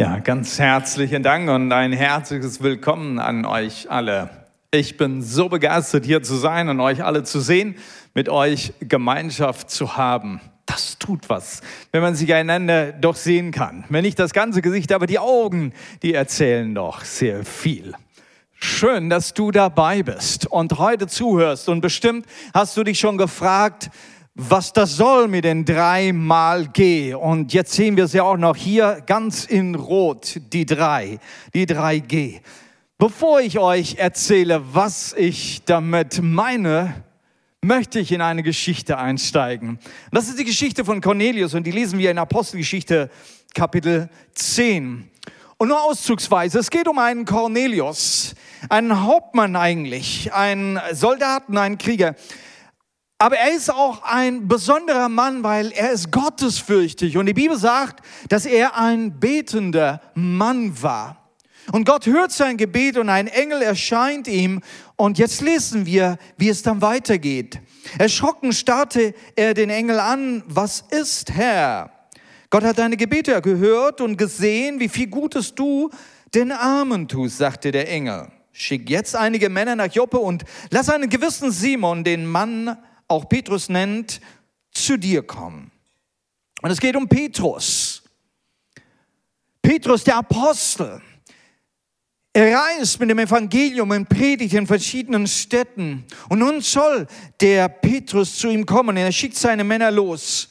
Ja, ganz herzlichen Dank und ein herzliches Willkommen an euch alle. Ich bin so begeistert, hier zu sein und euch alle zu sehen, mit euch Gemeinschaft zu haben. Das tut was, wenn man sich einander doch sehen kann. Wenn nicht das ganze Gesicht, aber die Augen, die erzählen doch sehr viel. Schön, dass du dabei bist und heute zuhörst. Und bestimmt hast du dich schon gefragt, was das soll mit den dreimal G. Und jetzt sehen wir sie auch noch hier ganz in Rot, die drei, die drei G. Bevor ich euch erzähle, was ich damit meine, möchte ich in eine Geschichte einsteigen. Das ist die Geschichte von Cornelius und die lesen wir in Apostelgeschichte Kapitel 10. Und nur auszugsweise, es geht um einen Cornelius, einen Hauptmann eigentlich, einen Soldaten, einen Krieger. Aber er ist auch ein besonderer Mann, weil er ist gottesfürchtig. Und die Bibel sagt, dass er ein betender Mann war. Und Gott hört sein Gebet und ein Engel erscheint ihm. Und jetzt lesen wir, wie es dann weitergeht. Erschrocken starrte er den Engel an. Was ist, Herr? Gott hat deine Gebete gehört und gesehen, wie viel Gutes du den Armen tust, sagte der Engel. Schick jetzt einige Männer nach Joppe und lass einen gewissen Simon, den Mann auch Petrus nennt, zu dir kommen. Und es geht um Petrus. Petrus, der Apostel. Er reist mit dem Evangelium und predigt in verschiedenen Städten. Und nun soll der Petrus zu ihm kommen. Er schickt seine Männer los.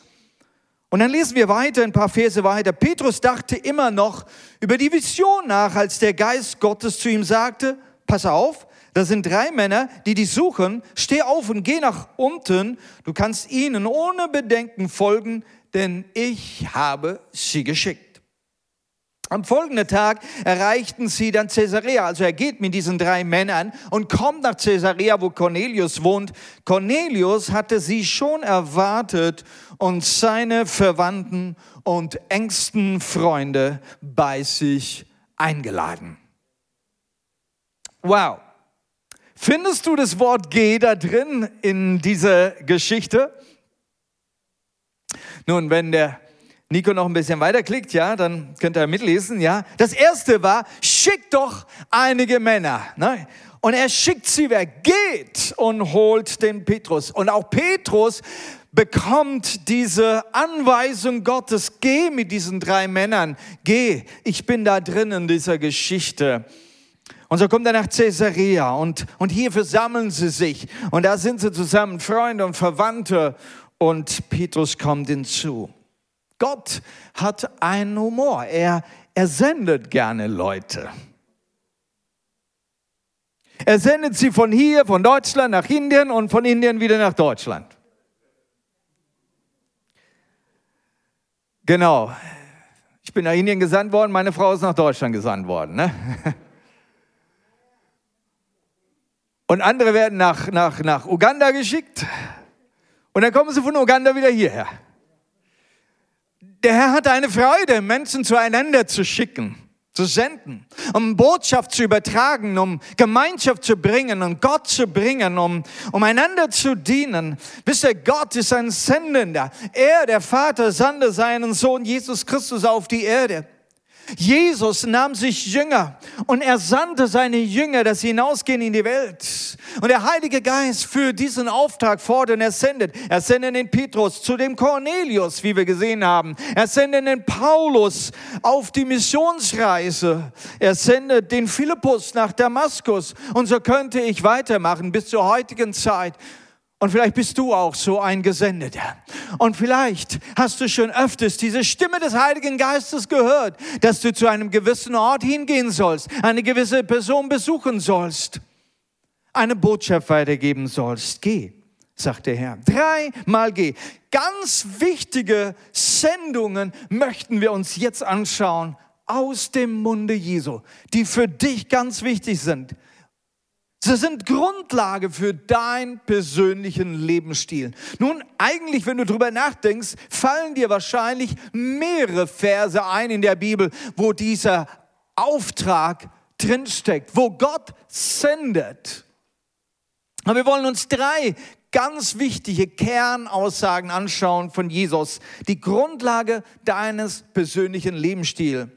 Und dann lesen wir weiter, ein paar Verse weiter. Petrus dachte immer noch über die Vision nach, als der Geist Gottes zu ihm sagte, pass auf, das sind drei Männer, die dich suchen. Steh auf und geh nach unten. Du kannst ihnen ohne Bedenken folgen, denn ich habe sie geschickt. Am folgenden Tag erreichten sie dann Caesarea. Also er geht mit diesen drei Männern und kommt nach Caesarea, wo Cornelius wohnt. Cornelius hatte sie schon erwartet und seine Verwandten und engsten Freunde bei sich eingeladen. Wow. Findest du das Wort Geh da drin in dieser Geschichte? Nun, wenn der Nico noch ein bisschen weiterklickt, ja, dann könnt ihr mitlesen, ja. Das erste war, schick doch einige Männer. Ne? Und er schickt sie wer geht und holt den Petrus. Und auch Petrus bekommt diese Anweisung Gottes, geh mit diesen drei Männern, geh, ich bin da drin in dieser Geschichte. Und so kommt er nach Caesarea und, und hier versammeln sie sich. Und da sind sie zusammen, Freunde und Verwandte. Und Petrus kommt hinzu. Gott hat einen Humor. Er, er sendet gerne Leute. Er sendet sie von hier, von Deutschland nach Indien und von Indien wieder nach Deutschland. Genau. Ich bin nach Indien gesandt worden, meine Frau ist nach Deutschland gesandt worden. Ne? Und andere werden nach, nach, nach Uganda geschickt. Und dann kommen sie von Uganda wieder hierher. Der Herr hat eine Freude, Menschen zueinander zu schicken, zu senden, um Botschaft zu übertragen, um Gemeinschaft zu bringen, um Gott zu bringen, um, um einander zu dienen. Wisst ihr, Gott ist ein Sendender. Er, der Vater, sandte seinen Sohn Jesus Christus auf die Erde. Jesus nahm sich Jünger und er sandte seine Jünger, dass sie hinausgehen in die Welt. Und der Heilige Geist führt diesen Auftrag fort und er sendet. Er sendet den Petrus zu dem Cornelius, wie wir gesehen haben. Er sendet den Paulus auf die Missionsreise. Er sendet den Philippus nach Damaskus. Und so könnte ich weitermachen bis zur heutigen Zeit. Und vielleicht bist du auch so ein Gesendeter. Und vielleicht hast du schon öfters diese Stimme des Heiligen Geistes gehört, dass du zu einem gewissen Ort hingehen sollst, eine gewisse Person besuchen sollst, eine Botschaft weitergeben sollst. Geh, sagt der Herr. Dreimal geh. Ganz wichtige Sendungen möchten wir uns jetzt anschauen aus dem Munde Jesu, die für dich ganz wichtig sind. Sie sind Grundlage für deinen persönlichen Lebensstil. Nun, eigentlich, wenn du drüber nachdenkst, fallen dir wahrscheinlich mehrere Verse ein in der Bibel, wo dieser Auftrag drinsteckt, wo Gott sendet. Aber wir wollen uns drei ganz wichtige Kernaussagen anschauen von Jesus, die Grundlage deines persönlichen Lebensstils.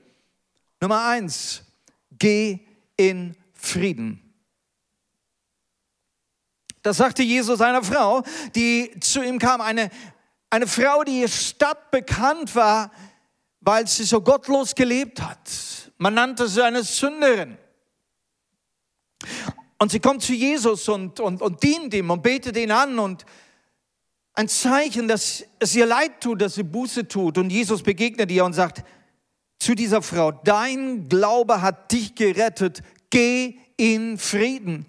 Nummer eins, geh in Frieden. Das sagte Jesus einer Frau, die zu ihm kam, eine, eine Frau, die Stadt bekannt war, weil sie so gottlos gelebt hat. Man nannte sie eine Sünderin. Und sie kommt zu Jesus und, und, und dient ihm und betet ihn an und ein Zeichen, dass es ihr leid tut, dass sie Buße tut. Und Jesus begegnet ihr und sagt zu dieser Frau, dein Glaube hat dich gerettet, geh in Frieden.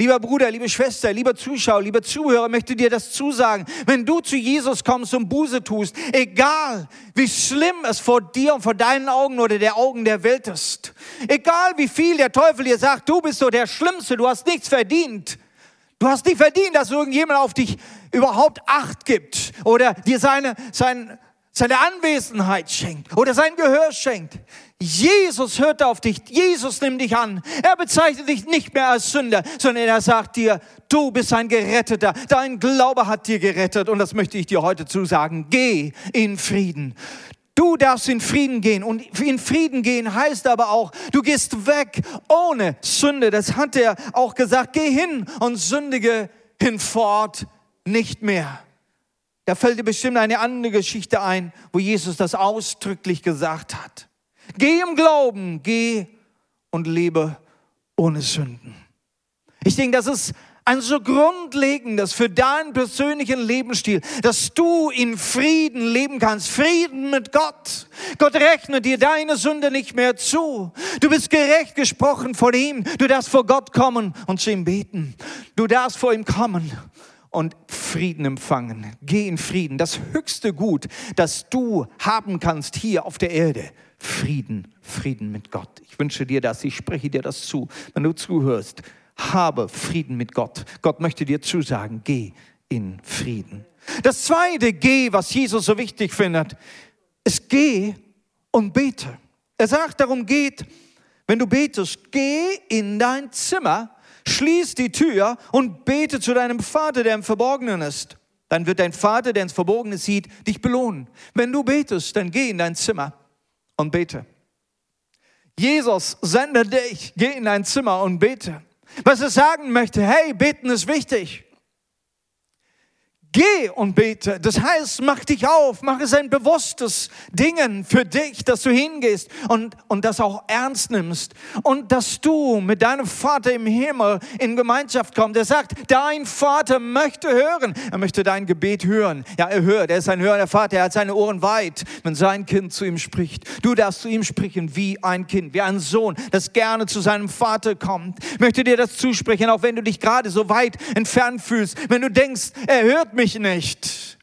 Lieber Bruder, liebe Schwester, lieber Zuschauer, lieber Zuhörer, möchte dir das zusagen. Wenn du zu Jesus kommst und Buße tust, egal wie schlimm es vor dir und vor deinen Augen oder der Augen der Welt ist, egal wie viel der Teufel dir sagt, du bist so der Schlimmste, du hast nichts verdient. Du hast nicht verdient, dass irgendjemand auf dich überhaupt Acht gibt oder dir seine, sein, seine Anwesenheit schenkt oder sein Gehör schenkt. Jesus hört auf dich, Jesus nimmt dich an. Er bezeichnet dich nicht mehr als Sünder, sondern er sagt dir, du bist ein Geretteter. Dein Glaube hat dir gerettet und das möchte ich dir heute zusagen. Geh in Frieden. Du darfst in Frieden gehen. Und in Frieden gehen heißt aber auch, du gehst weg ohne Sünde. Das hat er auch gesagt. Geh hin und sündige hinfort nicht mehr. Da fällt dir bestimmt eine andere Geschichte ein, wo Jesus das ausdrücklich gesagt hat. Geh im Glauben, geh und lebe ohne Sünden. Ich denke, das ist ein so grundlegendes für deinen persönlichen Lebensstil, dass du in Frieden leben kannst. Frieden mit Gott. Gott rechnet dir deine Sünde nicht mehr zu. Du bist gerecht gesprochen vor ihm. Du darfst vor Gott kommen und zu ihm beten. Du darfst vor ihm kommen und Frieden empfangen. Geh in Frieden. Das höchste Gut, das du haben kannst hier auf der Erde. Frieden, Frieden mit Gott. Ich wünsche dir das, ich spreche dir das zu, wenn du zuhörst. Habe Frieden mit Gott. Gott möchte dir zusagen, geh in Frieden. Das zweite Geh, was Jesus so wichtig findet, ist geh und bete. Er sagt darum, geht, wenn du betest, geh in dein Zimmer, schließ die Tür und bete zu deinem Vater, der im Verborgenen ist. Dann wird dein Vater, der ins Verborgene sieht, dich belohnen. Wenn du betest, dann geh in dein Zimmer und bete. Jesus sendet dich, geh in dein Zimmer und bete. Was er sagen möchte, hey, beten ist wichtig. Geh und bete. Das heißt, mach dich auf, mach es ein bewusstes Dingen für dich, dass du hingehst und, und das auch ernst nimmst. Und dass du mit deinem Vater im Himmel in Gemeinschaft kommst. Er sagt, dein Vater möchte hören. Er möchte dein Gebet hören. Ja, er hört. Er ist ein hörender Vater. Er hat seine Ohren weit, wenn sein Kind zu ihm spricht. Du darfst zu ihm sprechen wie ein Kind, wie ein Sohn, das gerne zu seinem Vater kommt. Ich möchte dir das zusprechen, auch wenn du dich gerade so weit entfernt fühlst. Wenn du denkst, er hört mich mich nicht.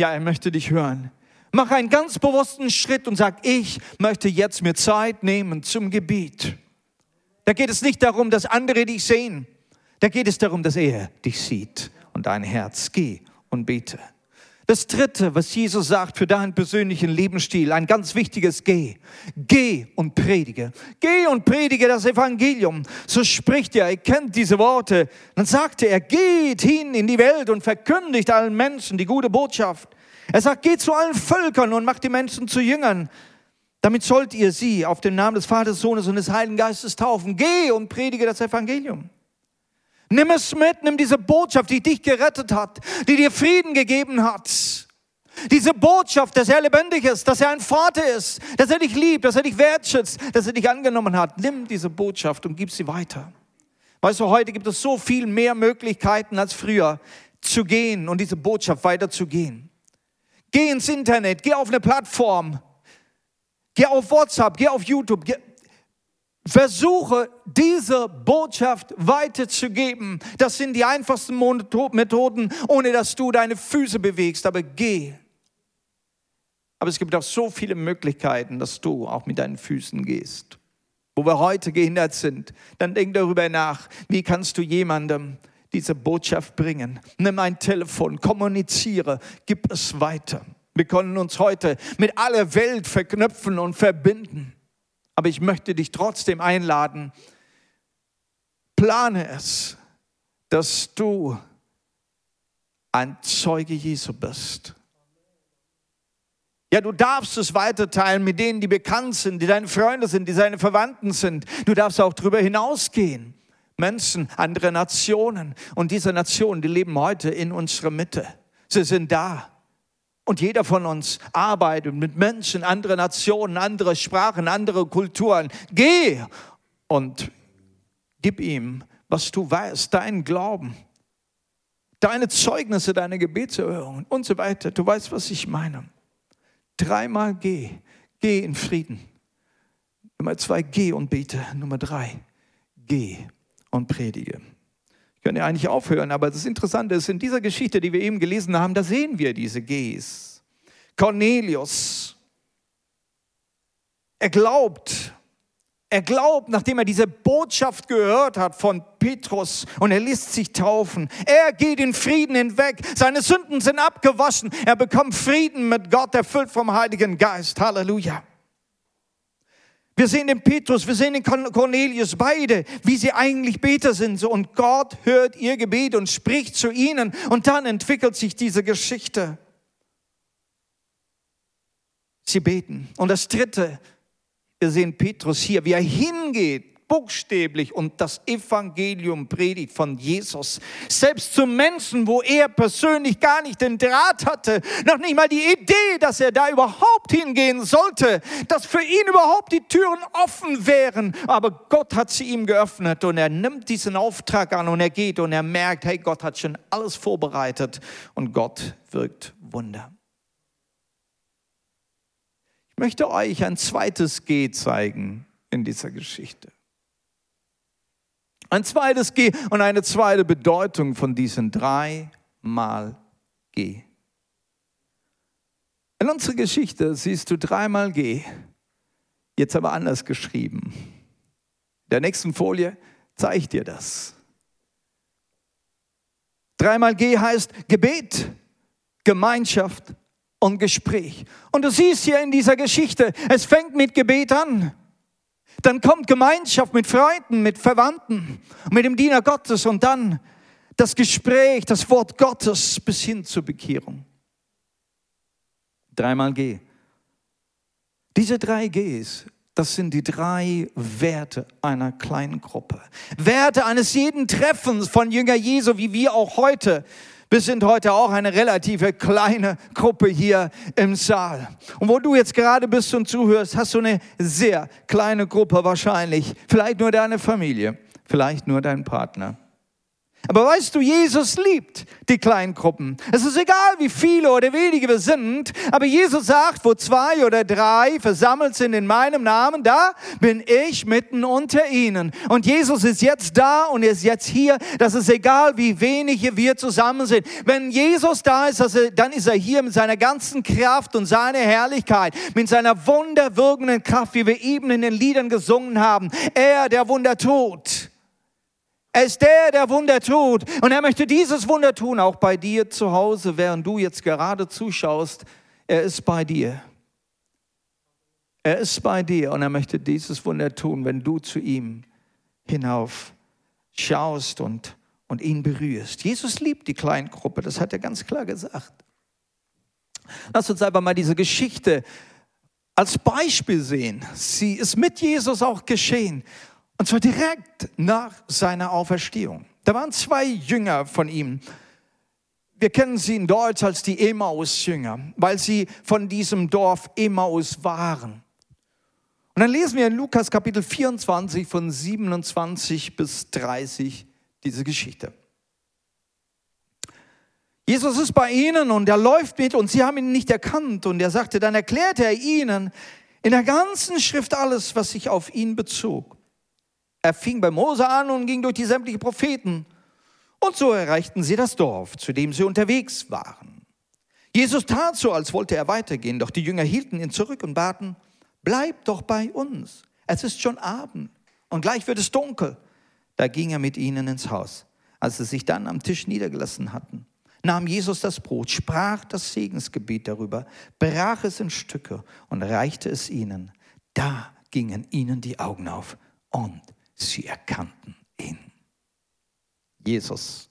Ja, er möchte dich hören. Mach einen ganz bewussten Schritt und sag, ich möchte jetzt mir Zeit nehmen zum Gebet. Da geht es nicht darum, dass andere dich sehen. Da geht es darum, dass er dich sieht und dein Herz. Geh und bete. Das dritte, was Jesus sagt für deinen persönlichen Lebensstil, ein ganz wichtiges Geh. Geh und predige. Geh und predige das Evangelium. So spricht er, er kennt diese Worte. Dann sagte er, geht hin in die Welt und verkündigt allen Menschen die gute Botschaft. Er sagt, geht zu allen Völkern und macht die Menschen zu Jüngern. Damit sollt ihr sie auf den Namen des Vaters, Sohnes und des Heiligen Geistes taufen. Geh und predige das Evangelium. Nimm es mit, nimm diese Botschaft, die dich gerettet hat, die dir Frieden gegeben hat. Diese Botschaft, dass er lebendig ist, dass er ein Vater ist, dass er dich liebt, dass er dich wertschätzt, dass er dich angenommen hat. Nimm diese Botschaft und gib sie weiter. Weißt du, heute gibt es so viel mehr Möglichkeiten als früher zu gehen und diese Botschaft weiterzugehen. Geh ins Internet, geh auf eine Plattform, geh auf WhatsApp, geh auf YouTube, geh, Versuche diese Botschaft weiterzugeben. Das sind die einfachsten Methoden, ohne dass du deine Füße bewegst. Aber geh. Aber es gibt auch so viele Möglichkeiten, dass du auch mit deinen Füßen gehst. Wo wir heute gehindert sind, dann denk darüber nach, wie kannst du jemandem diese Botschaft bringen. Nimm ein Telefon, kommuniziere, gib es weiter. Wir können uns heute mit aller Welt verknüpfen und verbinden. Aber ich möchte dich trotzdem einladen, plane es, dass du ein Zeuge Jesu bist. Ja, du darfst es weiterteilen mit denen, die bekannt sind, die deine Freunde sind, die deine Verwandten sind. Du darfst auch darüber hinausgehen. Menschen, andere Nationen. Und diese Nationen, die leben heute in unserer Mitte. Sie sind da. Und jeder von uns arbeitet mit Menschen, andere Nationen, andere Sprachen, andere Kulturen. Geh und gib ihm, was du weißt, deinen Glauben, deine Zeugnisse, deine Gebetserhörungen und so weiter. Du weißt, was ich meine. Dreimal geh, geh in Frieden. Nummer zwei, geh und bete. Nummer drei, geh und predige. Könnte ja eigentlich aufhören, aber das Interessante ist, in dieser Geschichte, die wir eben gelesen haben, da sehen wir diese Gs. Cornelius, er glaubt, er glaubt, nachdem er diese Botschaft gehört hat von Petrus und er lässt sich taufen. Er geht in Frieden hinweg. Seine Sünden sind abgewaschen. Er bekommt Frieden mit Gott, erfüllt vom Heiligen Geist. Halleluja. Wir sehen den Petrus, wir sehen den Cornelius, beide, wie sie eigentlich Beter sind. Und Gott hört ihr Gebet und spricht zu ihnen. Und dann entwickelt sich diese Geschichte. Sie beten. Und das Dritte, wir sehen Petrus hier, wie er hingeht buchstäblich und das Evangelium predigt von Jesus. Selbst zu Menschen, wo er persönlich gar nicht den Draht hatte, noch nicht mal die Idee, dass er da überhaupt hingehen sollte, dass für ihn überhaupt die Türen offen wären. Aber Gott hat sie ihm geöffnet und er nimmt diesen Auftrag an und er geht und er merkt, hey, Gott hat schon alles vorbereitet und Gott wirkt Wunder. Ich möchte euch ein zweites G zeigen in dieser Geschichte. Ein zweites G und eine zweite Bedeutung von diesen drei Mal G. In unserer Geschichte siehst du dreimal G, jetzt aber anders geschrieben. In der nächsten Folie zeige ich dir das. Dreimal G heißt Gebet, Gemeinschaft und Gespräch. Und du siehst hier in dieser Geschichte, es fängt mit Gebet an. Dann kommt Gemeinschaft mit Freunden, mit Verwandten, mit dem Diener Gottes und dann das Gespräch, das Wort Gottes bis hin zur Bekehrung. Dreimal G. Diese drei Gs, das sind die drei Werte einer kleinen Gruppe. Werte eines jeden Treffens von Jünger Jesu, wie wir auch heute wir sind heute auch eine relative kleine Gruppe hier im Saal. Und wo du jetzt gerade bist und zuhörst, hast du eine sehr kleine Gruppe wahrscheinlich. Vielleicht nur deine Familie, vielleicht nur dein Partner. Aber weißt du, Jesus liebt die kleinen Gruppen. Es ist egal, wie viele oder wenige wir sind, aber Jesus sagt, wo zwei oder drei versammelt sind in meinem Namen, da bin ich mitten unter ihnen. Und Jesus ist jetzt da und ist jetzt hier. Das ist egal, wie wenige wir zusammen sind. Wenn Jesus da ist, dann ist er hier mit seiner ganzen Kraft und seiner Herrlichkeit, mit seiner wunderwirkenden Kraft, wie wir eben in den Liedern gesungen haben. Er, der Wunder tut. Er ist der, der Wunder tut. Und er möchte dieses Wunder tun, auch bei dir zu Hause, während du jetzt gerade zuschaust. Er ist bei dir. Er ist bei dir und er möchte dieses Wunder tun, wenn du zu ihm hinauf schaust und, und ihn berührst. Jesus liebt die Kleingruppe, das hat er ganz klar gesagt. Lass uns einfach mal diese Geschichte als Beispiel sehen. Sie ist mit Jesus auch geschehen. Und zwar direkt nach seiner Auferstehung. Da waren zwei Jünger von ihm. Wir kennen sie in Deutsch als die Emmaus-Jünger, weil sie von diesem Dorf Emmaus waren. Und dann lesen wir in Lukas Kapitel 24 von 27 bis 30 diese Geschichte. Jesus ist bei ihnen und er läuft mit und sie haben ihn nicht erkannt. Und er sagte, dann erklärte er ihnen in der ganzen Schrift alles, was sich auf ihn bezog. Er fing bei Mose an und ging durch die sämtlichen Propheten. Und so erreichten sie das Dorf, zu dem sie unterwegs waren. Jesus tat so, als wollte er weitergehen, doch die Jünger hielten ihn zurück und baten, bleib doch bei uns. Es ist schon Abend und gleich wird es dunkel. Da ging er mit ihnen ins Haus. Als sie sich dann am Tisch niedergelassen hatten, nahm Jesus das Brot, sprach das Segensgebet darüber, brach es in Stücke und reichte es ihnen. Da gingen ihnen die Augen auf und Sie erkannten ihn. Jesus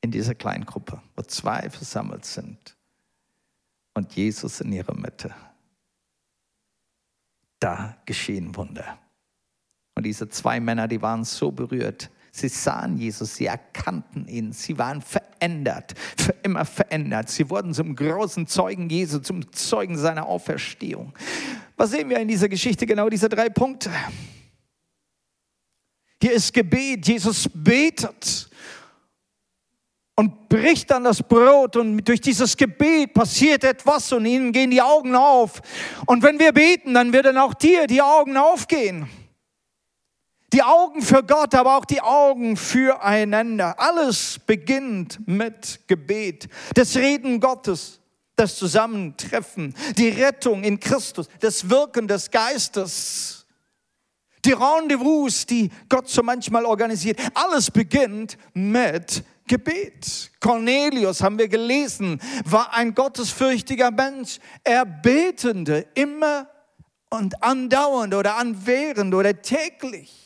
in dieser kleinen Gruppe, wo zwei versammelt sind und Jesus in ihrer Mitte. da geschehen Wunder. Und diese zwei Männer, die waren so berührt. Sie sahen Jesus, sie erkannten ihn, sie waren verändert, für immer verändert. Sie wurden zum großen Zeugen Jesu, zum Zeugen seiner Auferstehung. Was sehen wir in dieser Geschichte? Genau diese drei Punkte. Hier ist Gebet. Jesus betet und bricht dann das Brot und durch dieses Gebet passiert etwas und ihnen gehen die Augen auf. Und wenn wir beten, dann werden auch dir die Augen aufgehen. Die Augen für Gott, aber auch die Augen füreinander. Alles beginnt mit Gebet. Das Reden Gottes, das Zusammentreffen, die Rettung in Christus, das Wirken des Geistes. Die Rendezvous, die Gott so manchmal organisiert. Alles beginnt mit Gebet. Cornelius, haben wir gelesen, war ein gottesfürchtiger Mensch. Er betende immer und andauernd oder anwährend oder täglich.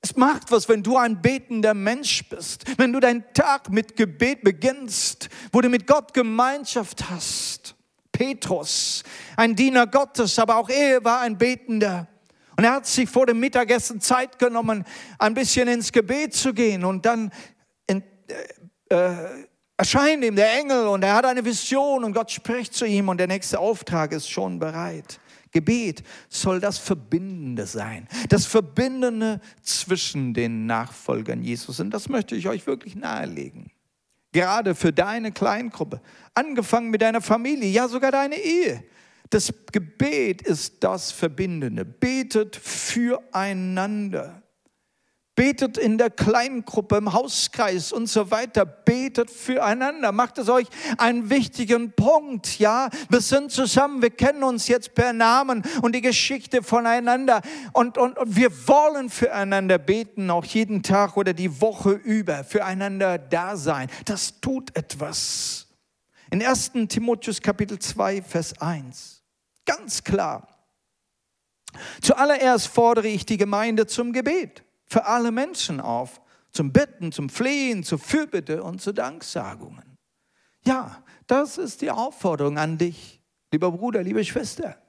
Es macht was, wenn du ein betender Mensch bist, wenn du deinen Tag mit Gebet beginnst, wo du mit Gott Gemeinschaft hast. Petrus, ein Diener Gottes, aber auch er war ein Betender. Und er hat sich vor dem Mittagessen Zeit genommen, ein bisschen ins Gebet zu gehen. Und dann in, äh, äh, erscheint ihm der Engel und er hat eine Vision und Gott spricht zu ihm und der nächste Auftrag ist schon bereit. Gebet soll das Verbindende sein, das Verbindende zwischen den Nachfolgern Jesus. Und das möchte ich euch wirklich nahelegen. Gerade für deine Kleingruppe, angefangen mit deiner Familie, ja sogar deine Ehe. Das Gebet ist das Verbindende. Betet füreinander. Betet in der Kleingruppe, im Hauskreis und so weiter. Betet füreinander. Macht es euch einen wichtigen Punkt. Ja, wir sind zusammen. Wir kennen uns jetzt per Namen und die Geschichte voneinander. Und, und, und wir wollen füreinander beten, auch jeden Tag oder die Woche über. Füreinander da sein. Das tut etwas. In 1. Timotheus Kapitel 2, Vers 1. Ganz klar. Zuallererst fordere ich die Gemeinde zum Gebet für alle Menschen auf, zum Bitten, zum Flehen, zur Fürbitte und zu Danksagungen. Ja, das ist die Aufforderung an dich, lieber Bruder, liebe Schwester,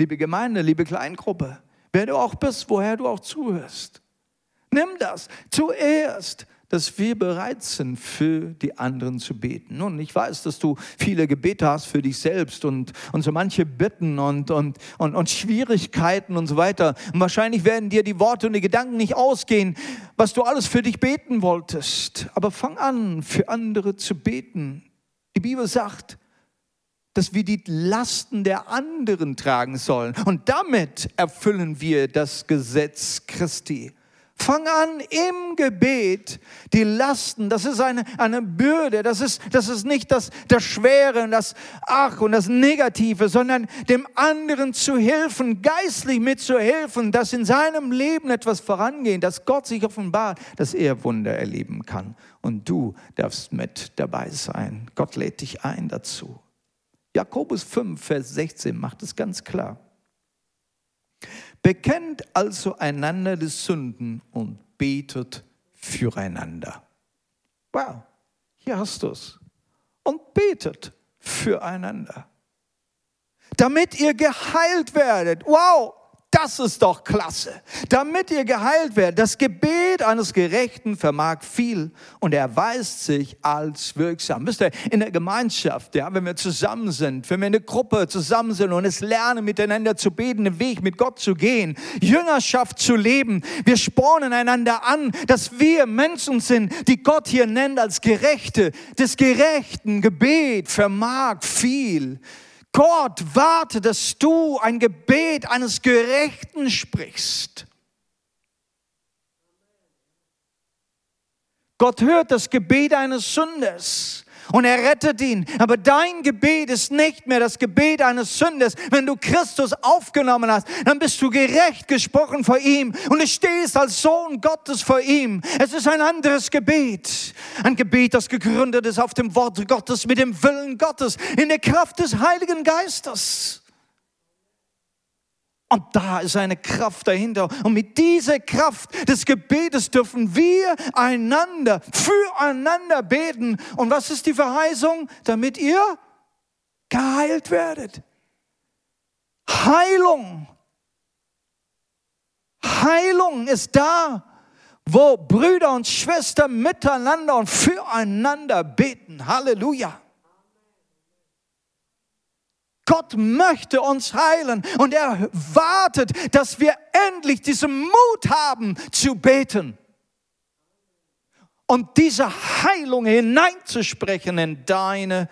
liebe Gemeinde, liebe Kleingruppe, wer du auch bist, woher du auch zuhörst. Nimm das zuerst dass wir bereit sind, für die anderen zu beten. Nun, ich weiß, dass du viele Gebete hast für dich selbst und, und so manche Bitten und, und, und, und Schwierigkeiten und so weiter. Und wahrscheinlich werden dir die Worte und die Gedanken nicht ausgehen, was du alles für dich beten wolltest. Aber fang an, für andere zu beten. Die Bibel sagt, dass wir die Lasten der anderen tragen sollen. Und damit erfüllen wir das Gesetz Christi. Fang an im Gebet die Lasten, das ist eine, eine Bürde, das ist, das ist nicht das, das Schwere und das Ach und das Negative, sondern dem anderen zu helfen, geistlich mitzuhelfen, dass in seinem Leben etwas vorangeht, dass Gott sich offenbart, dass er Wunder erleben kann. Und du darfst mit dabei sein. Gott lädt dich ein dazu. Jakobus 5, Vers 16 macht es ganz klar. Bekennt also einander die Sünden und betet füreinander. Wow, hier hast du es. Und betet füreinander. Damit ihr geheilt werdet. Wow, das ist doch klasse. Damit ihr geheilt werdet. Das Gebet eines Gerechten vermag viel und erweist sich als wirksam. Wisst ihr, in der Gemeinschaft, ja, wenn wir zusammen sind, wenn wir in der Gruppe zusammen sind und es lernen, miteinander zu beten, den Weg mit Gott zu gehen, Jüngerschaft zu leben, wir spornen einander an, dass wir Menschen sind, die Gott hier nennt als Gerechte. Das gerechten Gebet vermag viel. Gott wartet, dass du ein Gebet eines Gerechten sprichst. Gott hört das Gebet eines Sünders und er rettet ihn. Aber dein Gebet ist nicht mehr das Gebet eines Sünders. Wenn du Christus aufgenommen hast, dann bist du gerecht gesprochen vor ihm und du stehst als Sohn Gottes vor ihm. Es ist ein anderes Gebet. Ein Gebet, das gegründet ist auf dem Wort Gottes, mit dem Willen Gottes, in der Kraft des Heiligen Geistes. Und da ist eine Kraft dahinter. Und mit dieser Kraft des Gebetes dürfen wir einander, füreinander beten. Und was ist die Verheißung? Damit ihr geheilt werdet. Heilung. Heilung ist da, wo Brüder und Schwestern miteinander und füreinander beten. Halleluja. Gott möchte uns heilen und er wartet, dass wir endlich diesen Mut haben zu beten und diese Heilung hineinzusprechen in deine,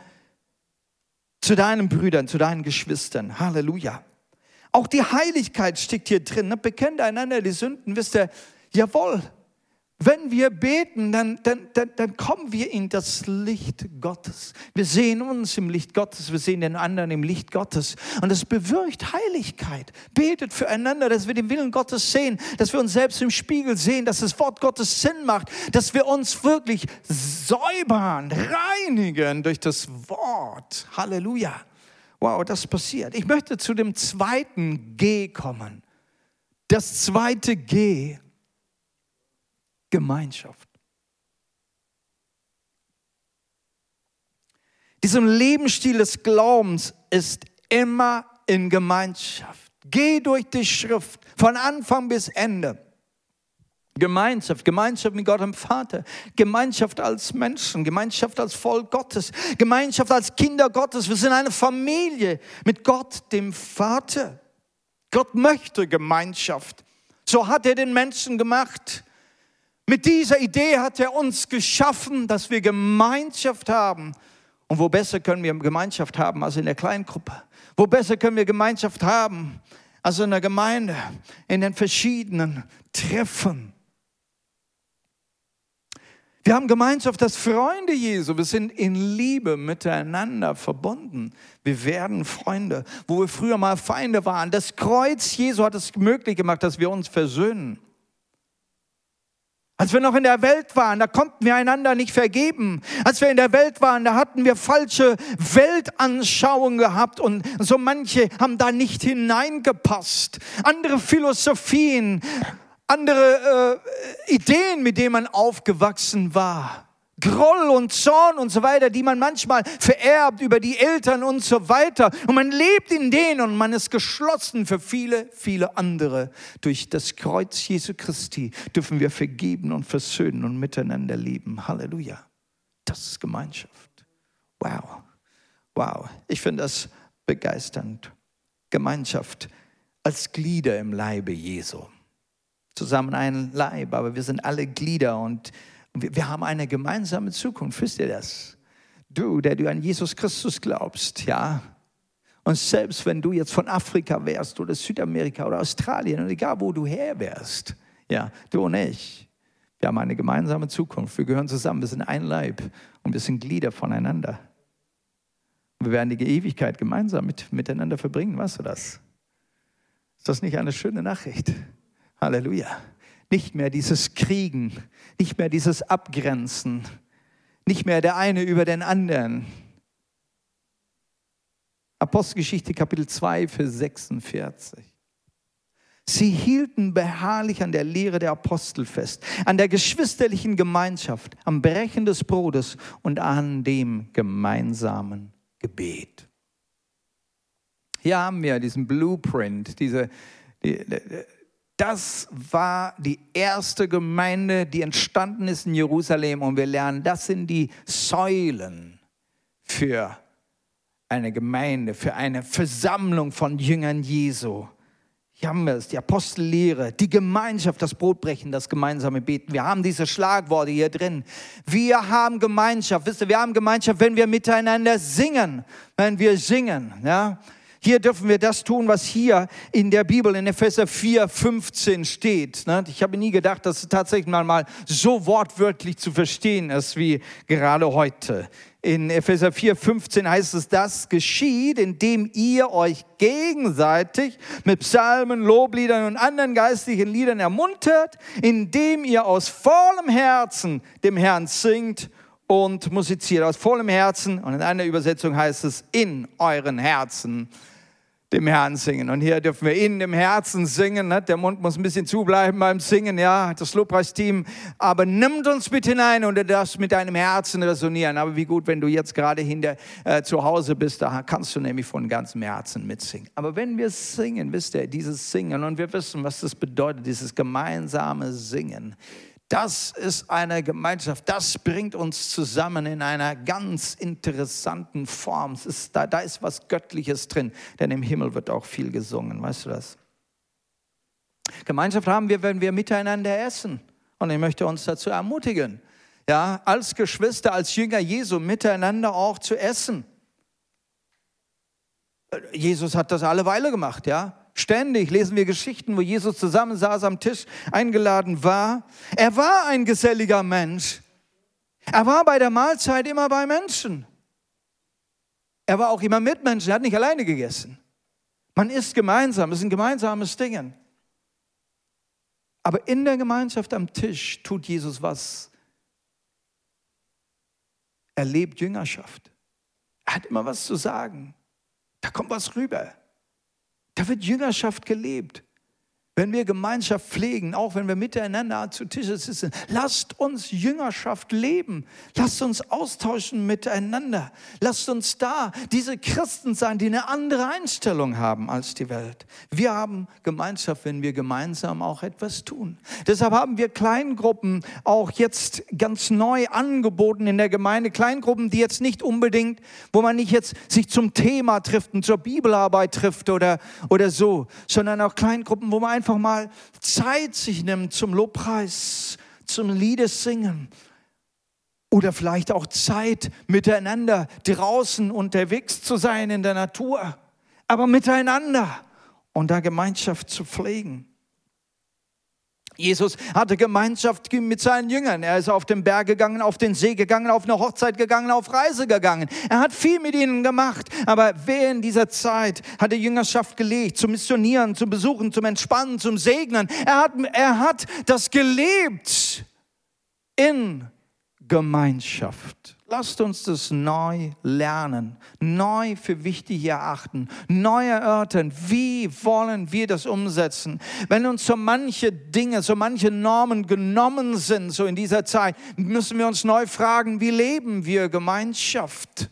zu deinen Brüdern, zu deinen Geschwistern. Halleluja. Auch die Heiligkeit steckt hier drin. Ne? Bekennt einander die Sünden, wisst ihr, jawohl, wenn wir beten, dann, dann, dann, dann kommen wir in das Licht Gottes. Wir sehen uns im Licht Gottes, wir sehen den anderen im Licht Gottes. Und das bewirkt Heiligkeit. Betet füreinander, dass wir den Willen Gottes sehen, dass wir uns selbst im Spiegel sehen, dass das Wort Gottes Sinn macht, dass wir uns wirklich säubern, reinigen durch das Wort. Halleluja. Wow, das passiert. Ich möchte zu dem zweiten G kommen. Das zweite G Gemeinschaft. Diesem Lebensstil des Glaubens ist immer in Gemeinschaft. Geh durch die Schrift von Anfang bis Ende. Gemeinschaft, Gemeinschaft mit Gott dem Vater, Gemeinschaft als Menschen, Gemeinschaft als Volk Gottes, Gemeinschaft als Kinder Gottes. Wir sind eine Familie mit Gott dem Vater. Gott möchte Gemeinschaft. So hat er den Menschen gemacht. Mit dieser Idee hat er uns geschaffen, dass wir Gemeinschaft haben. Und wo besser können wir Gemeinschaft haben als in der Kleingruppe? Wo besser können wir Gemeinschaft haben als in der Gemeinde, in den verschiedenen Treffen? Wir haben Gemeinschaft als Freunde Jesu. Wir sind in Liebe miteinander verbunden. Wir werden Freunde, wo wir früher mal Feinde waren. Das Kreuz Jesu hat es möglich gemacht, dass wir uns versöhnen. Als wir noch in der Welt waren, da konnten wir einander nicht vergeben. Als wir in der Welt waren, da hatten wir falsche Weltanschauungen gehabt und so manche haben da nicht hineingepasst. Andere Philosophien, andere äh, Ideen, mit denen man aufgewachsen war. Groll und Zorn und so weiter, die man manchmal vererbt über die Eltern und so weiter. Und man lebt in denen und man ist geschlossen für viele, viele andere. Durch das Kreuz Jesu Christi dürfen wir vergeben und versöhnen und miteinander leben. Halleluja. Das ist Gemeinschaft. Wow. Wow. Ich finde das begeisternd. Gemeinschaft als Glieder im Leibe Jesu. Zusammen ein Leib, aber wir sind alle Glieder und wir, wir haben eine gemeinsame Zukunft, wisst ihr das? Du, der du an Jesus Christus glaubst, ja. Und selbst wenn du jetzt von Afrika wärst oder Südamerika oder Australien und egal wo du her wärst, ja, du und ich, wir haben eine gemeinsame Zukunft. Wir gehören zusammen, wir sind ein Leib und wir sind Glieder voneinander. Wir werden die Ewigkeit gemeinsam mit, miteinander verbringen, weißt du das? Ist das nicht eine schöne Nachricht? Halleluja. Nicht mehr dieses Kriegen, nicht mehr dieses Abgrenzen, nicht mehr der eine über den anderen. Apostelgeschichte Kapitel 2, Vers 46. Sie hielten beharrlich an der Lehre der Apostel fest, an der geschwisterlichen Gemeinschaft, am Brechen des Brotes und an dem gemeinsamen Gebet. Hier haben wir diesen Blueprint, diese, die, das war die erste Gemeinde, die entstanden ist in Jerusalem. Und wir lernen, das sind die Säulen für eine Gemeinde, für eine Versammlung von Jüngern Jesu. Hier haben wir es, die Apostellehre, die Gemeinschaft, das Brotbrechen, das gemeinsame Beten. Wir haben diese Schlagworte hier drin. Wir haben Gemeinschaft. Wisst ihr, wir haben Gemeinschaft, wenn wir miteinander singen. Wenn wir singen, ja. Hier dürfen wir das tun, was hier in der Bibel in Epheser 4, 15 steht. Ne? Ich habe nie gedacht, dass es tatsächlich mal so wortwörtlich zu verstehen ist wie gerade heute. In Epheser 4, 15 heißt es, das geschieht, indem ihr euch gegenseitig mit Psalmen, Lobliedern und anderen geistlichen Liedern ermuntert, indem ihr aus vollem Herzen dem Herrn singt und musiziert. Aus vollem Herzen, und in einer Übersetzung heißt es, in euren Herzen dem Herrn singen. Und hier dürfen wir in dem Herzen singen. Ne? Der Mund muss ein bisschen zubleiben beim Singen, ja, das Lobpreisteam. Aber nimmt uns mit hinein und das mit deinem Herzen resonieren. Aber wie gut, wenn du jetzt gerade hinter äh, zu Hause bist, da kannst du nämlich von ganzem Herzen mitsingen. Aber wenn wir singen, wisst ihr, dieses Singen und wir wissen, was das bedeutet, dieses gemeinsame Singen das ist eine Gemeinschaft, das bringt uns zusammen in einer ganz interessanten Form. Ist, da, da ist was Göttliches drin, denn im Himmel wird auch viel gesungen, weißt du das? Gemeinschaft haben wir, wenn wir miteinander essen. Und ich möchte uns dazu ermutigen, ja, als Geschwister, als Jünger Jesu miteinander auch zu essen. Jesus hat das alle Weile gemacht, ja. Ständig lesen wir Geschichten, wo Jesus zusammensaß am Tisch, eingeladen war. Er war ein geselliger Mensch. Er war bei der Mahlzeit immer bei Menschen. Er war auch immer mit Menschen, er hat nicht alleine gegessen. Man isst gemeinsam, es ist ein gemeinsames Ding. Aber in der Gemeinschaft am Tisch tut Jesus was. Er lebt Jüngerschaft. Er hat immer was zu sagen. Da kommt was rüber. Da wird Jüngerschaft gelebt. Wenn wir Gemeinschaft pflegen, auch wenn wir miteinander zu Tische sitzen, lasst uns Jüngerschaft leben. Lasst uns austauschen miteinander. Lasst uns da diese Christen sein, die eine andere Einstellung haben als die Welt. Wir haben Gemeinschaft, wenn wir gemeinsam auch etwas tun. Deshalb haben wir Kleingruppen auch jetzt ganz neu angeboten in der Gemeinde. Kleingruppen, die jetzt nicht unbedingt, wo man nicht jetzt sich zum Thema trifft und zur Bibelarbeit trifft oder, oder so, sondern auch Kleingruppen, wo man einfach einfach mal Zeit sich nimmt zum Lobpreis, zum Liedesingen oder vielleicht auch Zeit miteinander draußen unterwegs zu sein in der Natur, aber miteinander und da Gemeinschaft zu pflegen. Jesus hatte Gemeinschaft mit seinen Jüngern. Er ist auf den Berg gegangen, auf den See gegangen, auf eine Hochzeit gegangen, auf Reise gegangen. Er hat viel mit ihnen gemacht. Aber wer in dieser Zeit hat die Jüngerschaft gelegt? Zum Missionieren, zum Besuchen, zum Entspannen, zum Segnen. Er hat, er hat das gelebt in Gemeinschaft. Lasst uns das neu lernen, neu für wichtig erachten, neu erörtern. Wie wollen wir das umsetzen? Wenn uns so manche Dinge, so manche Normen genommen sind, so in dieser Zeit, müssen wir uns neu fragen, wie leben wir Gemeinschaft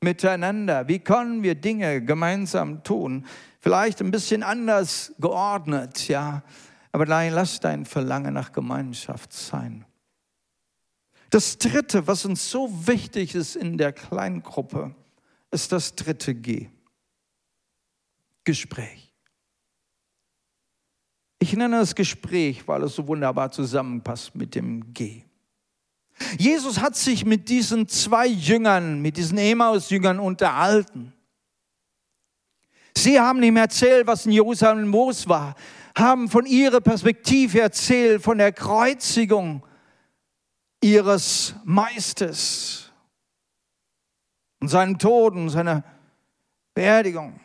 miteinander? Wie können wir Dinge gemeinsam tun? Vielleicht ein bisschen anders geordnet, ja. Aber lass dein Verlangen nach Gemeinschaft sein. Das dritte, was uns so wichtig ist in der Kleingruppe, ist das dritte G. Gespräch. Ich nenne es Gespräch, weil es so wunderbar zusammenpasst mit dem G. Jesus hat sich mit diesen zwei Jüngern, mit diesen Emaus-Jüngern unterhalten. Sie haben ihm erzählt, was in Jerusalem los war, haben von ihrer Perspektive erzählt, von der Kreuzigung ihres Meisters und seinem Tod und seiner Beerdigung.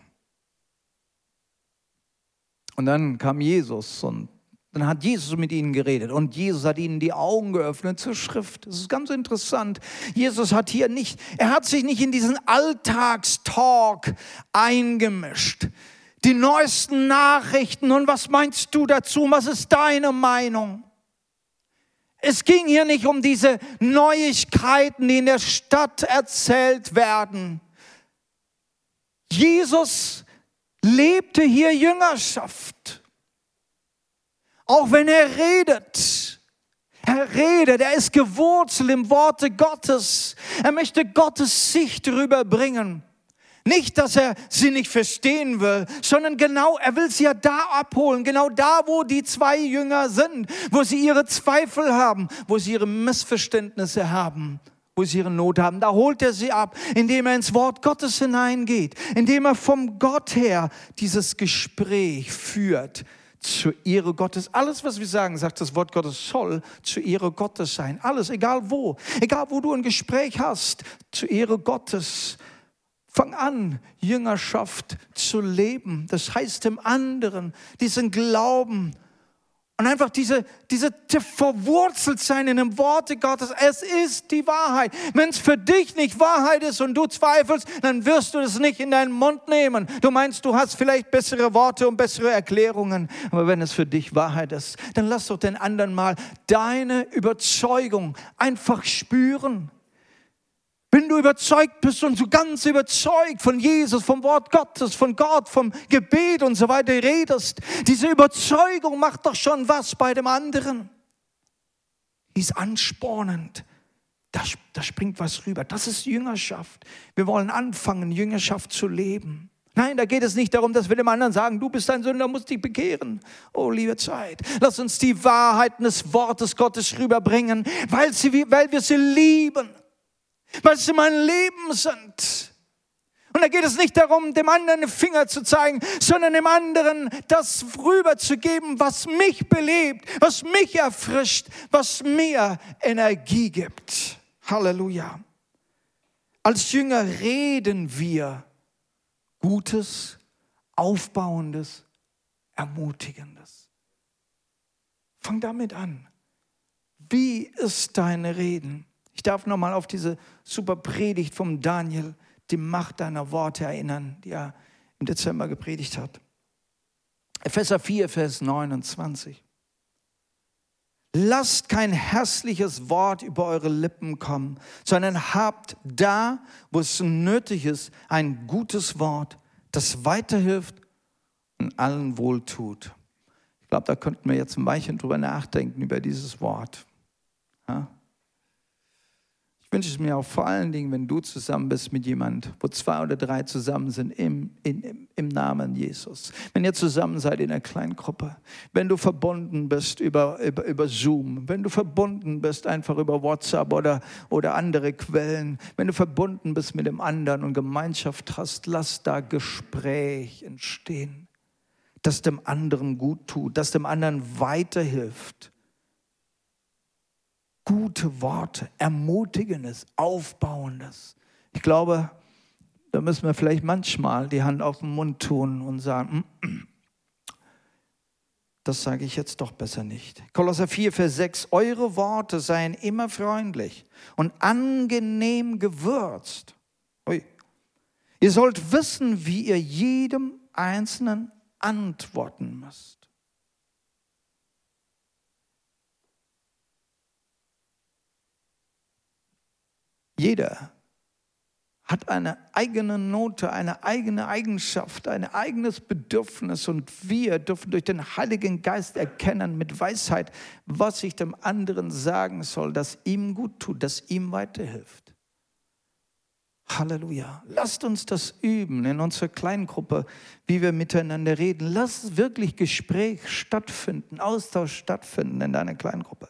Und dann kam Jesus und dann hat Jesus mit ihnen geredet und Jesus hat ihnen die Augen geöffnet zur Schrift. Das ist ganz interessant. Jesus hat hier nicht, er hat sich nicht in diesen Alltagstalk eingemischt. Die neuesten Nachrichten und was meinst du dazu? Was ist deine Meinung? Es ging hier nicht um diese Neuigkeiten, die in der Stadt erzählt werden. Jesus lebte hier Jüngerschaft. Auch wenn er redet. Er redet, er ist gewurzelt im Worte Gottes. Er möchte Gottes Sicht rüberbringen. Nicht, dass er sie nicht verstehen will, sondern genau, er will sie ja da abholen, genau da, wo die zwei Jünger sind, wo sie ihre Zweifel haben, wo sie ihre Missverständnisse haben, wo sie ihre Not haben. Da holt er sie ab, indem er ins Wort Gottes hineingeht, indem er vom Gott her dieses Gespräch führt zur Ehre Gottes. Alles, was wir sagen, sagt das Wort Gottes, soll zur Ehre Gottes sein. Alles, egal wo. Egal, wo du ein Gespräch hast, zur Ehre Gottes Fang an, Jüngerschaft zu leben. Das heißt dem anderen diesen Glauben Und einfach diese, diese verwurzelt sein in dem Worte Gottes. Es ist die Wahrheit. Wenn es für dich nicht Wahrheit ist und du zweifelst, dann wirst du es nicht in deinen Mund nehmen. Du meinst, du hast vielleicht bessere Worte und bessere Erklärungen. Aber wenn es für dich Wahrheit ist, dann lass doch den anderen mal deine Überzeugung einfach spüren. Wenn du überzeugt bist und so ganz überzeugt von Jesus, vom Wort Gottes, von Gott, vom Gebet und so weiter redest, diese Überzeugung macht doch schon was bei dem anderen. Die ist anspornend. Da, da springt was rüber. Das ist Jüngerschaft. Wir wollen anfangen, Jüngerschaft zu leben. Nein, da geht es nicht darum, dass wir dem anderen sagen, du bist ein Sünder, musst dich bekehren. Oh, liebe Zeit, lass uns die Wahrheiten des Wortes Gottes rüberbringen, weil, sie, weil wir sie lieben weil sie mein Leben sind. Und da geht es nicht darum, dem anderen den Finger zu zeigen, sondern dem anderen das rüberzugeben, was mich belebt, was mich erfrischt, was mir Energie gibt. Halleluja. Als Jünger reden wir Gutes, Aufbauendes, Ermutigendes. Fang damit an. Wie ist deine Reden? Ich darf nochmal auf diese super Predigt vom Daniel, die Macht deiner Worte erinnern, die er im Dezember gepredigt hat. Epheser 4, Vers 29. Lasst kein hässliches Wort über eure Lippen kommen, sondern habt da, wo es nötig ist, ein gutes Wort, das weiterhilft und allen wohltut. Ich glaube, da könnten wir jetzt ein Weilchen drüber nachdenken, über dieses Wort. Ja? Wünsche es mir auch vor allen Dingen, wenn du zusammen bist mit jemand, wo zwei oder drei zusammen sind im, in, im Namen Jesus. Wenn ihr zusammen seid in einer kleinen Gruppe, wenn du verbunden bist über, über, über Zoom, wenn du verbunden bist einfach über WhatsApp oder, oder andere Quellen, wenn du verbunden bist mit dem anderen und Gemeinschaft hast, lass da Gespräch entstehen, das dem anderen gut tut, das dem anderen weiterhilft gute Worte, ermutigendes, aufbauendes. Ich glaube, da müssen wir vielleicht manchmal die Hand auf den Mund tun und sagen, das sage ich jetzt doch besser nicht. Kolosser 4, Vers 6, eure Worte seien immer freundlich und angenehm gewürzt. Ui. Ihr sollt wissen, wie ihr jedem Einzelnen antworten müsst. Jeder hat eine eigene Note, eine eigene Eigenschaft, ein eigenes Bedürfnis und wir dürfen durch den Heiligen Geist erkennen mit Weisheit, was ich dem anderen sagen soll, das ihm gut tut, das ihm weiterhilft. Halleluja. Lasst uns das üben in unserer Kleingruppe, wie wir miteinander reden. Lass wirklich Gespräch stattfinden, Austausch stattfinden in deiner Kleingruppe.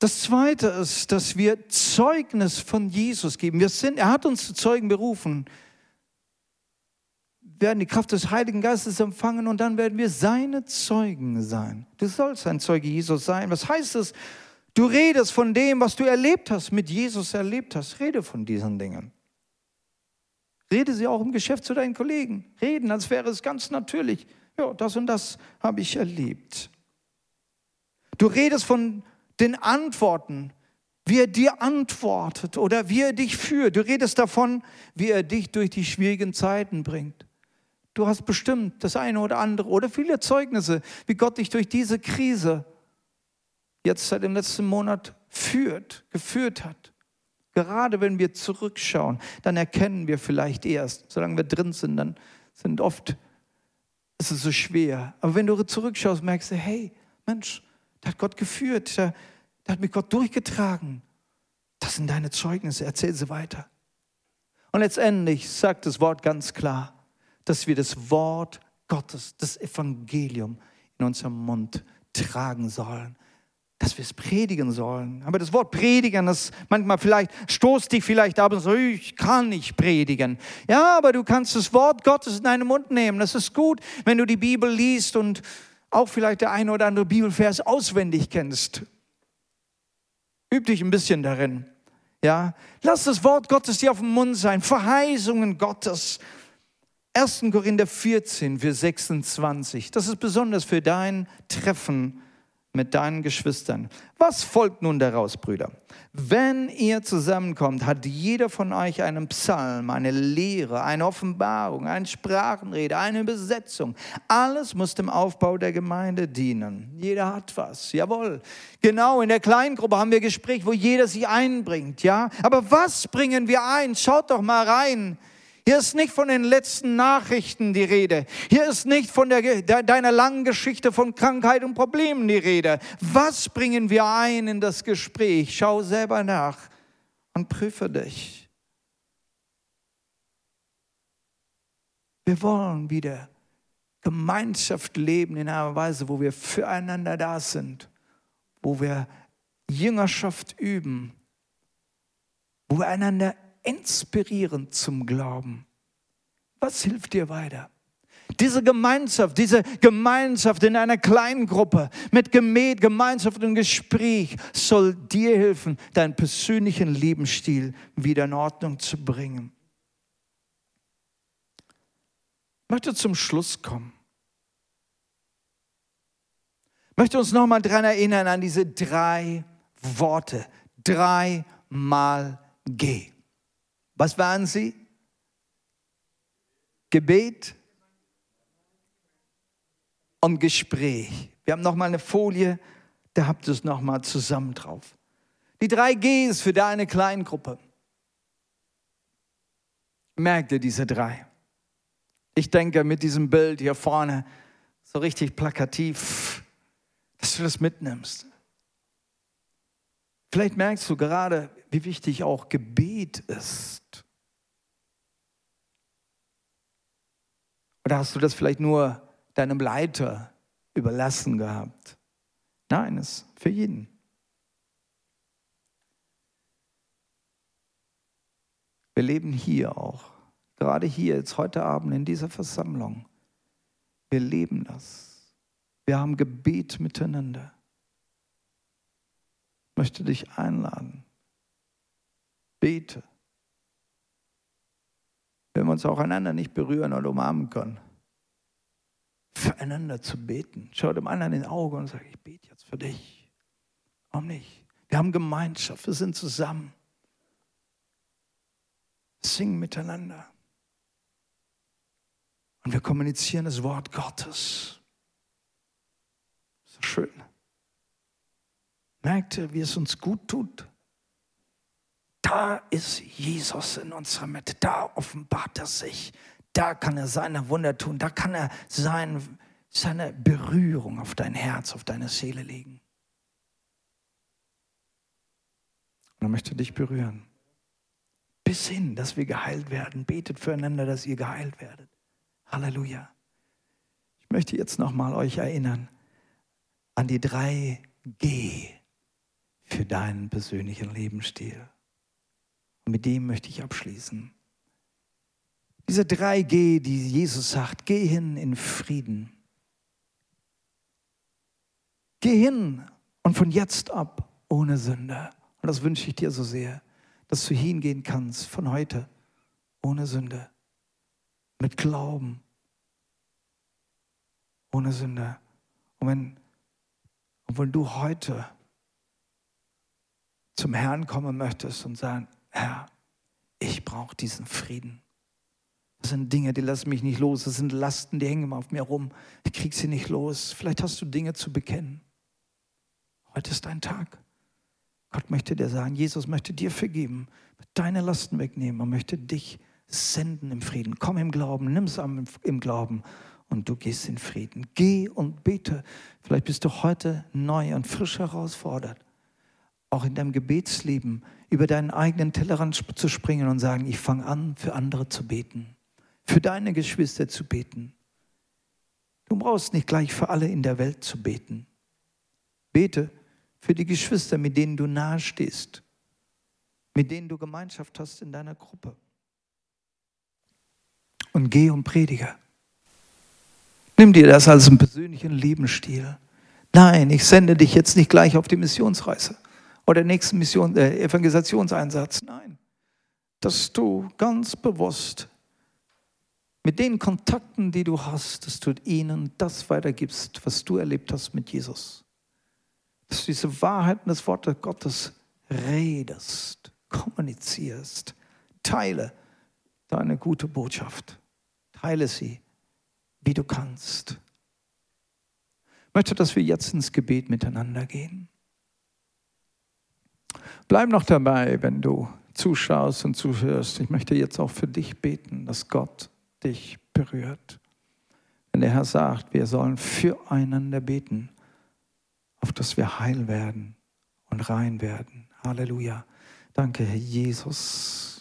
Das Zweite ist, dass wir Zeugnis von Jesus geben. Wir sind, er hat uns zu Zeugen berufen. Wir werden die Kraft des Heiligen Geistes empfangen und dann werden wir seine Zeugen sein. Du sollst ein Zeuge Jesus sein. Was heißt es? Du redest von dem, was du erlebt hast, mit Jesus erlebt hast. Rede von diesen Dingen. Rede sie auch im Geschäft zu deinen Kollegen. Reden, als wäre es ganz natürlich. Ja, das und das habe ich erlebt. Du redest von den Antworten, wie er dir antwortet oder wie er dich führt. Du redest davon, wie er dich durch die schwierigen Zeiten bringt. Du hast bestimmt das eine oder andere oder viele Zeugnisse, wie Gott dich durch diese Krise jetzt seit dem letzten Monat führt, geführt hat. Gerade wenn wir zurückschauen, dann erkennen wir vielleicht erst, solange wir drin sind, dann sind oft, ist es so schwer. Aber wenn du zurückschaust, merkst du, hey, Mensch, da hat Gott geführt, da, da hat mich Gott durchgetragen. Das sind deine Zeugnisse, erzähl sie weiter. Und letztendlich sagt das Wort ganz klar, dass wir das Wort Gottes, das Evangelium in unserem Mund tragen sollen, dass wir es predigen sollen. Aber das Wort predigen, das manchmal vielleicht stoßt dich vielleicht ab und so, ich kann nicht predigen. Ja, aber du kannst das Wort Gottes in deinen Mund nehmen. Das ist gut, wenn du die Bibel liest und auch vielleicht der eine oder andere Bibelvers auswendig kennst. Üb dich ein bisschen darin. Ja, lass das Wort Gottes dir auf dem Mund sein, Verheißungen Gottes. 1. Korinther 14, Vers 26. Das ist besonders für dein Treffen mit deinen Geschwistern. Was folgt nun daraus, Brüder? Wenn ihr zusammenkommt, hat jeder von euch einen Psalm, eine Lehre, eine Offenbarung, eine Sprachenrede, eine Besetzung. Alles muss dem Aufbau der Gemeinde dienen. Jeder hat was. Jawohl. Genau, in der Kleingruppe haben wir Gespräch, wo jeder sich einbringt, ja? Aber was bringen wir ein? Schaut doch mal rein. Hier ist nicht von den letzten Nachrichten die Rede. Hier ist nicht von der, deiner langen Geschichte von Krankheit und Problemen die Rede. Was bringen wir ein in das Gespräch? Schau selber nach und prüfe dich. Wir wollen wieder Gemeinschaft leben in einer Weise, wo wir füreinander da sind, wo wir Jüngerschaft üben, wo wir einander inspirierend zum Glauben. Was hilft dir weiter? Diese Gemeinschaft, diese Gemeinschaft in einer kleinen Gruppe mit Gemäht, Gemeinschaft und Gespräch soll dir helfen, deinen persönlichen Lebensstil wieder in Ordnung zu bringen. Ich möchte zum Schluss kommen. Ich möchte uns nochmal daran erinnern an diese drei Worte. Dreimal geh. Was waren sie? Gebet und Gespräch. Wir haben noch mal eine Folie, da habt ihr es noch mal zusammen drauf. Die drei Gs für deine Kleingruppe. Merkt ihr diese drei? Ich denke mit diesem Bild hier vorne so richtig plakativ, dass du das mitnimmst. Vielleicht merkst du gerade, wie wichtig auch Gebet ist. Oder hast du das vielleicht nur deinem Leiter überlassen gehabt? Nein, es ist für jeden. Wir leben hier auch, gerade hier, jetzt heute Abend in dieser Versammlung. Wir leben das. Wir haben Gebet miteinander möchte dich einladen. Bete. Wenn wir uns auch einander nicht berühren oder umarmen können, füreinander zu beten. Schau dem anderen in die Augen und sag, ich bete jetzt für dich. Warum nicht? Wir haben Gemeinschaft, wir sind zusammen. Singen miteinander. Und wir kommunizieren das Wort Gottes. So schön. Merkt ihr, wie es uns gut tut? Da ist Jesus in unserer Mitte. Da offenbart er sich. Da kann er seine Wunder tun. Da kann er sein, seine Berührung auf dein Herz, auf deine Seele legen. Und er möchte dich berühren. Bis hin, dass wir geheilt werden. Betet füreinander, dass ihr geheilt werdet. Halleluja. Ich möchte jetzt nochmal euch erinnern an die drei G für deinen persönlichen Lebensstil. Und mit dem möchte ich abschließen. Diese drei G, die Jesus sagt, geh hin in Frieden. Geh hin und von jetzt ab ohne Sünde. Und das wünsche ich dir so sehr, dass du hingehen kannst von heute ohne Sünde, mit Glauben, ohne Sünde. Und wenn, und wenn du heute zum Herrn kommen möchtest und sagen, Herr, ich brauche diesen Frieden. Das sind Dinge, die lassen mich nicht los. Das sind Lasten, die hängen auf mir rum. Ich kriege sie nicht los. Vielleicht hast du Dinge zu bekennen. Heute ist dein Tag. Gott möchte dir sagen, Jesus möchte dir vergeben, deine Lasten wegnehmen und möchte dich senden im Frieden. Komm im Glauben, nimm es an im Glauben und du gehst in Frieden. Geh und bete. Vielleicht bist du heute neu und frisch herausfordert auch in deinem Gebetsleben über deinen eigenen Tellerrand zu springen und sagen, ich fange an, für andere zu beten, für deine Geschwister zu beten. Du brauchst nicht gleich für alle in der Welt zu beten. Bete für die Geschwister, mit denen du nahe stehst, mit denen du Gemeinschaft hast in deiner Gruppe. Und geh und predige. Nimm dir das als einen persönlichen Lebensstil. Nein, ich sende dich jetzt nicht gleich auf die Missionsreise oder nächsten Mission, äh, Evangelisationseinsatz. Nein, dass du ganz bewusst mit den Kontakten, die du hast, dass du ihnen das weitergibst, was du erlebt hast mit Jesus. Dass du diese Wahrheiten des Wortes Gottes redest, kommunizierst, teile deine gute Botschaft. Teile sie, wie du kannst. Ich möchte, dass wir jetzt ins Gebet miteinander gehen. Bleib noch dabei, wenn du zuschaust und zuhörst. Ich möchte jetzt auch für dich beten, dass Gott dich berührt. Wenn der Herr sagt, wir sollen füreinander beten, auf dass wir heil werden und rein werden. Halleluja. Danke, Herr Jesus.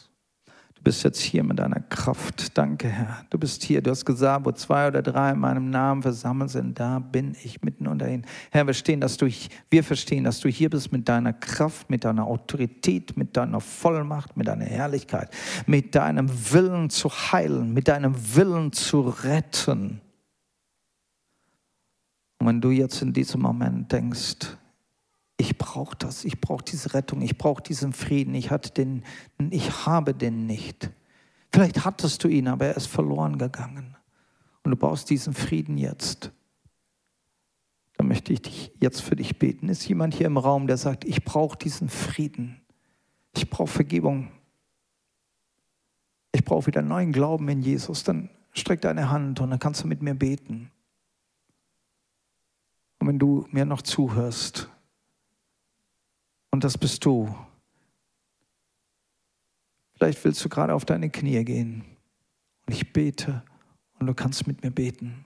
Du bist jetzt hier mit deiner Kraft. Danke, Herr. Du bist hier. Du hast gesagt, wo zwei oder drei in meinem Namen versammelt sind, da bin ich mitten unter ihnen. Herr, wir, stehen, dass du, wir verstehen, dass du hier bist mit deiner Kraft, mit deiner Autorität, mit deiner Vollmacht, mit deiner Herrlichkeit, mit deinem Willen zu heilen, mit deinem Willen zu retten. Und wenn du jetzt in diesem Moment denkst, ich brauche das, ich brauche diese Rettung, ich brauche diesen Frieden, ich, hatte den, ich habe den nicht. Vielleicht hattest du ihn, aber er ist verloren gegangen. Und du brauchst diesen Frieden jetzt. Dann möchte ich dich jetzt für dich beten. Ist jemand hier im Raum, der sagt, ich brauche diesen Frieden. Ich brauche Vergebung. Ich brauche wieder neuen Glauben in Jesus. Dann streck deine Hand und dann kannst du mit mir beten. Und wenn du mir noch zuhörst, und das bist du. Vielleicht willst du gerade auf deine Knie gehen. Und ich bete und du kannst mit mir beten.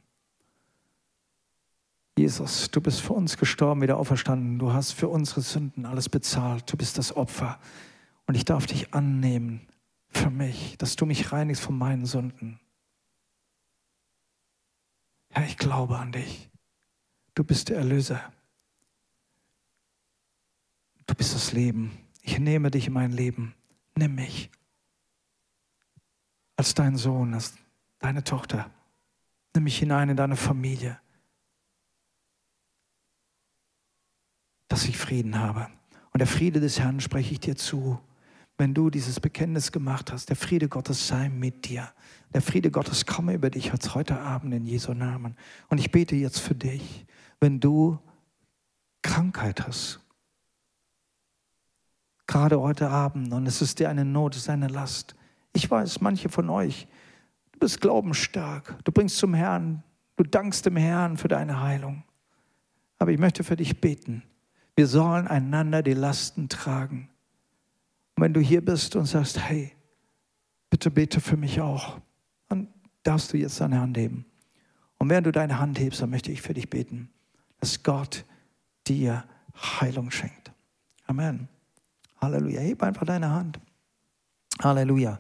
Jesus, du bist für uns gestorben, wieder auferstanden. Du hast für unsere Sünden alles bezahlt. Du bist das Opfer. Und ich darf dich annehmen für mich, dass du mich reinigst von meinen Sünden. Herr, ich glaube an dich. Du bist der Erlöser. Du bist das Leben. Ich nehme dich in mein Leben. Nimm mich als dein Sohn, als deine Tochter. Nimm mich hinein in deine Familie, dass ich Frieden habe. Und der Friede des Herrn spreche ich dir zu, wenn du dieses Bekenntnis gemacht hast. Der Friede Gottes sei mit dir. Der Friede Gottes komme über dich als heute Abend in Jesu Namen. Und ich bete jetzt für dich, wenn du Krankheit hast, gerade heute Abend und es ist dir eine Not, es ist eine Last. Ich weiß, manche von euch, du bist glaubensstark, du bringst zum Herrn, du dankst dem Herrn für deine Heilung. Aber ich möchte für dich beten. Wir sollen einander die Lasten tragen. Und wenn du hier bist und sagst, hey, bitte bete für mich auch, dann darfst du jetzt deine Hand heben. Und während du deine Hand hebst, dann möchte ich für dich beten, dass Gott dir Heilung schenkt. Amen. Halleluja. Heb einfach deine Hand. Halleluja.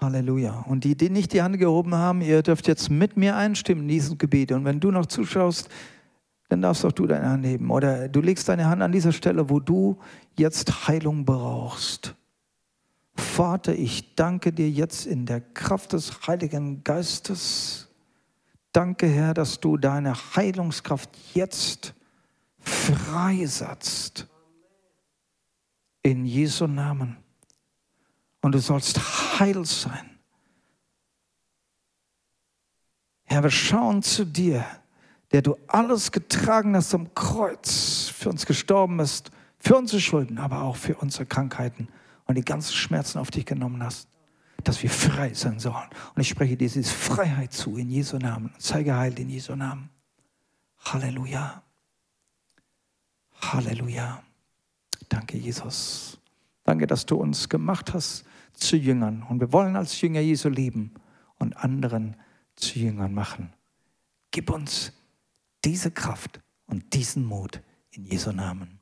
Halleluja. Und die, die nicht die Hand gehoben haben, ihr dürft jetzt mit mir einstimmen in diesem Gebet. Und wenn du noch zuschaust, dann darfst auch du deine Hand heben. Oder du legst deine Hand an dieser Stelle, wo du jetzt Heilung brauchst. Vater, ich danke dir jetzt in der Kraft des Heiligen Geistes. Danke, Herr, dass du deine Heilungskraft jetzt freisetzt in Jesu Namen. Und du sollst heil sein. Herr, wir schauen zu dir, der du alles getragen hast am Kreuz, für uns gestorben bist, für unsere Schulden, aber auch für unsere Krankheiten und die ganzen Schmerzen auf dich genommen hast, dass wir frei sein sollen. Und ich spreche dir diese Freiheit zu in Jesu Namen. Sei geheilt in Jesu Namen. Halleluja. Halleluja. Danke, Jesus. Danke, dass du uns gemacht hast zu Jüngern. Und wir wollen als Jünger Jesu leben und anderen zu Jüngern machen. Gib uns diese Kraft und diesen Mut in Jesu Namen.